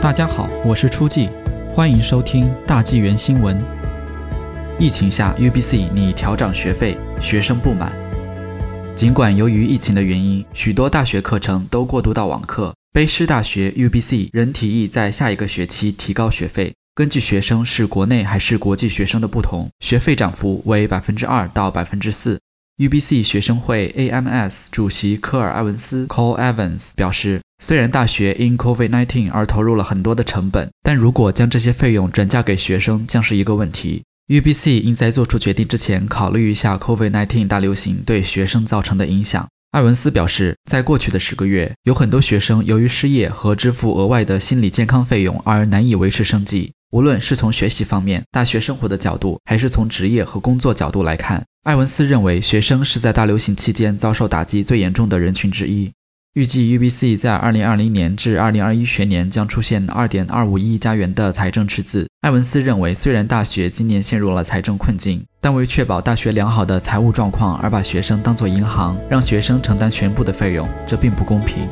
大家好，我是初季，欢迎收听大纪元新闻。疫情下，UBC 拟调涨学费，学生不满。尽管由于疫情的原因，许多大学课程都过渡到网课，卑诗大学 UBC 仍提议在下一个学期提高学费。根据学生是国内还是国际学生的不同，学费涨幅为百分之二到百分之四。UBC 学生会 AMS 主席科尔·埃文斯 （Cole Evans） 表示，虽然大学因 COVID-19 而投入了很多的成本，但如果将这些费用转嫁给学生，将是一个问题。UBC 应在做出决定之前考虑一下 COVID-19 大流行对学生造成的影响。艾文斯表示，在过去的十个月，有很多学生由于失业和支付额外的心理健康费用而难以维持生计。无论是从学习方面、大学生活的角度，还是从职业和工作角度来看，艾文斯认为学生是在大流行期间遭受打击最严重的人群之一。预计 UBC 在2020年至2021学年将出现2.25亿加元的财政赤字。埃文斯认为，虽然大学今年陷入了财政困境，但为确保大学良好的财务状况而把学生当作银行，让学生承担全部的费用，这并不公平。